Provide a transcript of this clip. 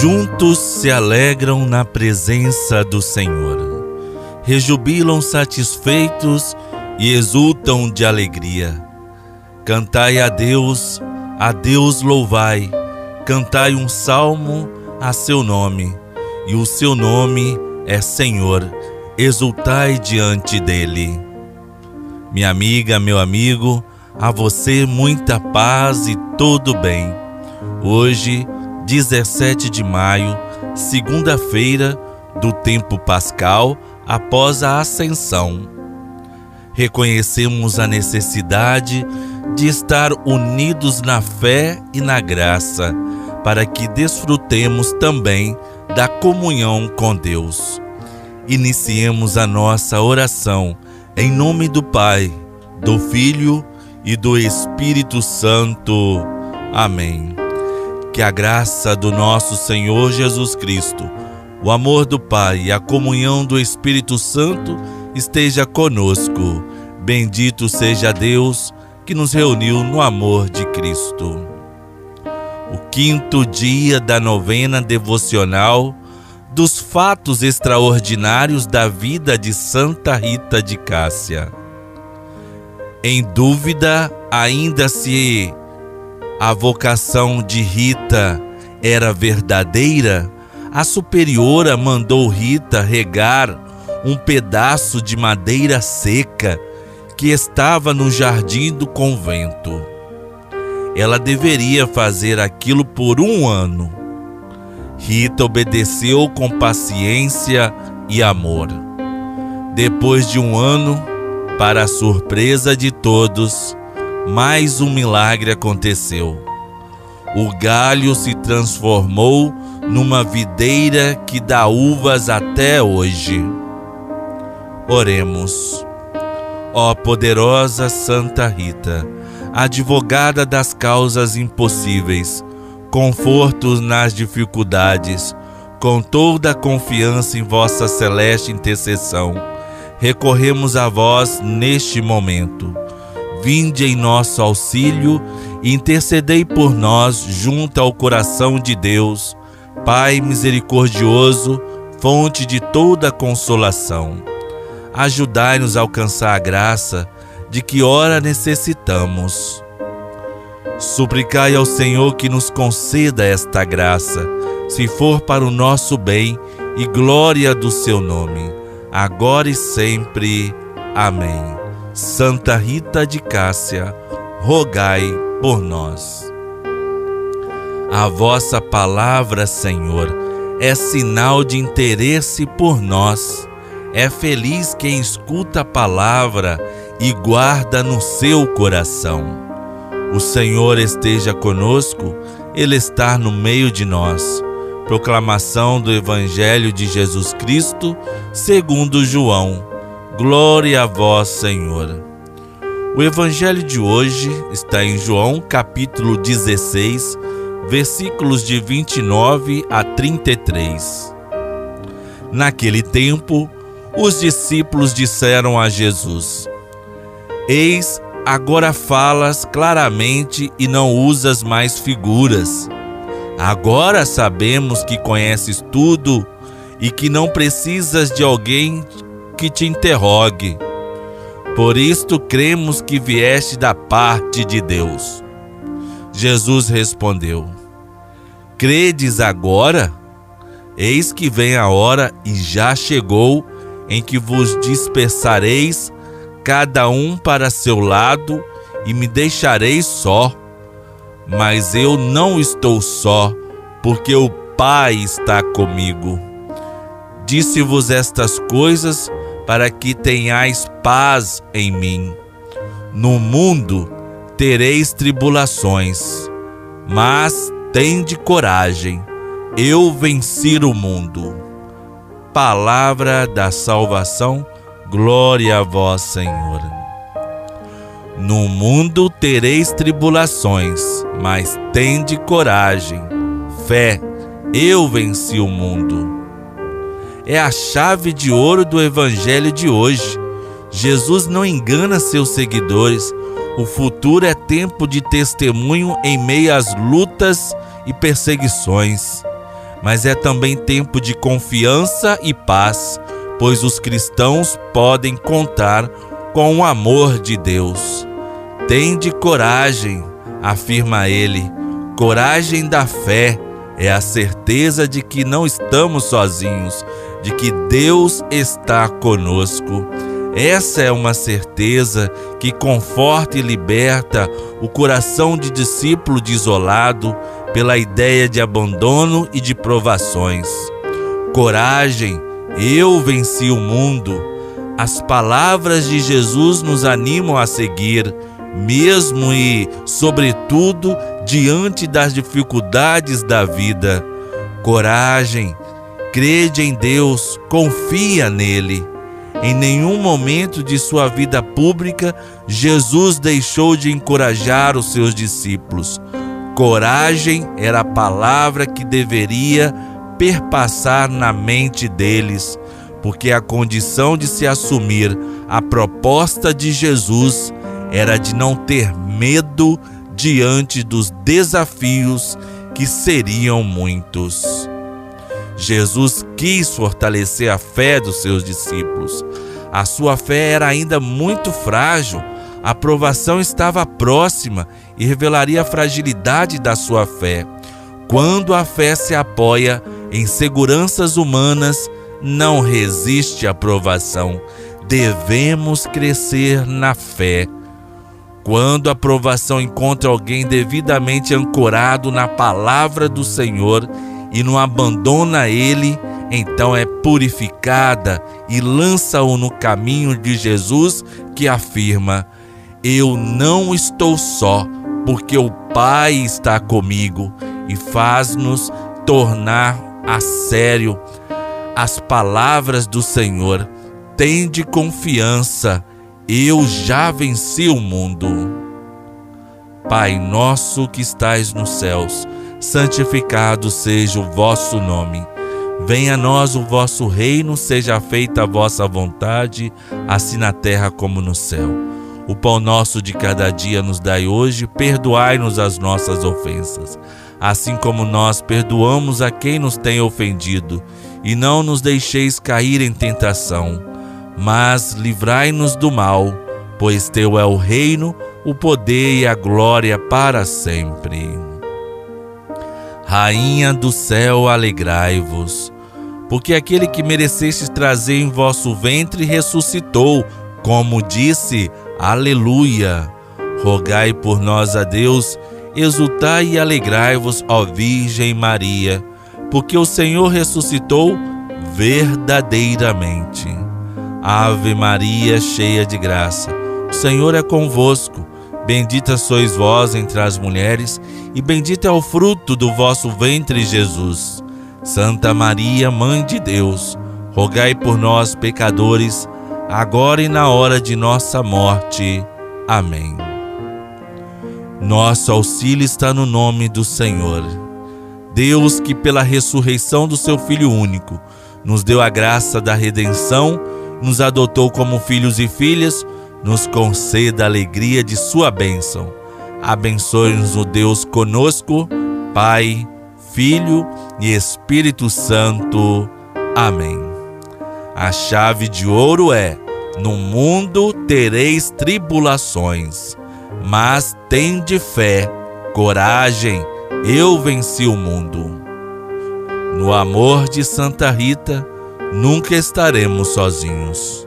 Juntos se alegram na presença do Senhor, rejubilam satisfeitos e exultam de alegria. Cantai a Deus, a Deus louvai, cantai um salmo a seu nome, e o seu nome é Senhor, exultai diante dele. Minha amiga, meu amigo, a você muita paz e todo bem. Hoje, 17 de maio, segunda-feira do tempo pascal após a ascensão. Reconhecemos a necessidade de estar unidos na fé e na graça, para que desfrutemos também da comunhão com Deus. Iniciemos a nossa oração em nome do Pai, do Filho e do Espírito Santo. Amém. Que a graça do nosso Senhor Jesus Cristo, o amor do Pai e a comunhão do Espírito Santo esteja conosco. Bendito seja Deus que nos reuniu no amor de Cristo. O quinto dia da novena devocional dos fatos extraordinários da vida de Santa Rita de Cássia. Em dúvida ainda se a vocação de Rita era verdadeira, a superiora mandou Rita regar um pedaço de madeira seca que estava no jardim do convento. Ela deveria fazer aquilo por um ano. Rita obedeceu com paciência e amor. Depois de um ano, para a surpresa de todos, mais um milagre aconteceu. O galho se transformou numa videira que dá uvas até hoje. Oremos. Ó poderosa Santa Rita, advogada das causas impossíveis, confortos nas dificuldades, com toda a confiança em vossa celeste intercessão, recorremos a vós neste momento. Vinde em nosso auxílio e intercedei por nós junto ao coração de Deus, Pai misericordioso, fonte de toda consolação ajudai-nos a alcançar a graça de que ora necessitamos. Suplicai ao Senhor que nos conceda esta graça, se for para o nosso bem e glória do seu nome, agora e sempre. Amém. Santa Rita de Cássia, rogai por nós. A vossa palavra, Senhor, é sinal de interesse por nós é feliz quem escuta a palavra e guarda no seu coração. O Senhor esteja conosco, Ele está no meio de nós. Proclamação do Evangelho de Jesus Cristo, segundo João. Glória a vós, Senhor. O Evangelho de hoje está em João, capítulo 16, versículos de 29 a 33. Naquele tempo, os discípulos disseram a Jesus: Eis, agora falas claramente e não usas mais figuras. Agora sabemos que conheces tudo e que não precisas de alguém que te interrogue. Por isto cremos que vieste da parte de Deus. Jesus respondeu: Credes agora? Eis que vem a hora e já chegou em que vos dispersareis, cada um para seu lado, e me deixareis só. Mas eu não estou só, porque o Pai está comigo. Disse-vos estas coisas para que tenhais paz em mim. No mundo tereis tribulações, mas tende coragem, eu venci o mundo palavra da salvação. Glória a vós, Senhor. No mundo tereis tribulações, mas tende coragem. Fé, eu venci o mundo. É a chave de ouro do evangelho de hoje. Jesus não engana seus seguidores. O futuro é tempo de testemunho em meio às lutas e perseguições mas é também tempo de confiança e paz, pois os cristãos podem contar com o amor de Deus. Tende coragem, afirma ele, coragem da fé é a certeza de que não estamos sozinhos, de que Deus está conosco. Essa é uma certeza que conforta e liberta o coração de discípulo desolado pela ideia de abandono e de provações. Coragem, eu venci o mundo. As palavras de Jesus nos animam a seguir, mesmo e, sobretudo, diante das dificuldades da vida. Coragem, crede em Deus, confia nele. Em nenhum momento de sua vida pública, Jesus deixou de encorajar os seus discípulos. Coragem era a palavra que deveria perpassar na mente deles, porque a condição de se assumir a proposta de Jesus era de não ter medo diante dos desafios que seriam muitos. Jesus quis fortalecer a fé dos seus discípulos. A sua fé era ainda muito frágil, a provação estava próxima e revelaria a fragilidade da sua fé. Quando a fé se apoia em seguranças humanas, não resiste à provação. Devemos crescer na fé. Quando a provação encontra alguém devidamente ancorado na palavra do Senhor, e não abandona ele, então é purificada e lança-o no caminho de Jesus, que afirma: Eu não estou só, porque o Pai está comigo, e faz-nos tornar a sério as palavras do Senhor. Tende confiança, eu já venci o mundo. Pai nosso que estais nos céus, santificado seja o vosso nome. Venha a nós o vosso reino, seja feita a vossa vontade, assim na terra como no céu. O pão nosso de cada dia nos dai hoje, perdoai-nos as nossas ofensas, assim como nós perdoamos a quem nos tem ofendido, e não nos deixeis cair em tentação, mas livrai-nos do mal, pois teu é o reino, o poder e a glória para sempre. Rainha do céu, alegrai-vos, porque aquele que mereceste trazer em vosso ventre ressuscitou, como disse, Aleluia. Rogai por nós a Deus, exultai e alegrai-vos, ó Virgem Maria, porque o Senhor ressuscitou verdadeiramente. Ave Maria, cheia de graça, o Senhor é convosco. Bendita sois vós entre as mulheres, e bendito é o fruto do vosso ventre, Jesus. Santa Maria, Mãe de Deus, rogai por nós, pecadores, agora e na hora de nossa morte. Amém. Nosso auxílio está no nome do Senhor. Deus, que pela ressurreição do seu Filho único, nos deu a graça da redenção, nos adotou como filhos e filhas, nos conceda a alegria de sua bênção. Abençoe-nos o Deus conosco, Pai, Filho e Espírito Santo. Amém. A chave de ouro é: No mundo tereis tribulações, mas tende fé, coragem, eu venci o mundo. No amor de Santa Rita, nunca estaremos sozinhos.